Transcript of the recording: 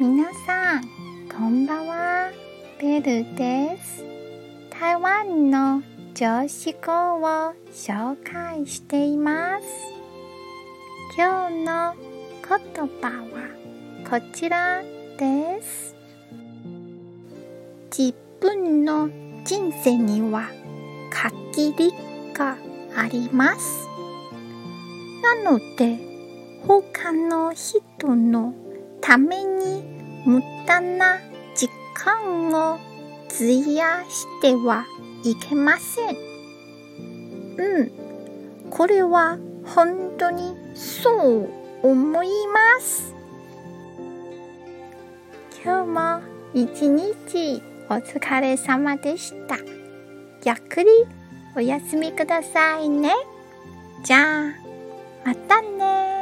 皆さん、こんばんは。ベルです。台湾の常識語を紹介しています。今日の言葉はこちらです。自分の人生には限りがあります。なので、他の人のために無駄な時間を費やしてはいけません。うん、これは本当にそう思います。今日も一日お疲れ様でした。ゆっくりお休みくださいね。じゃあ、またね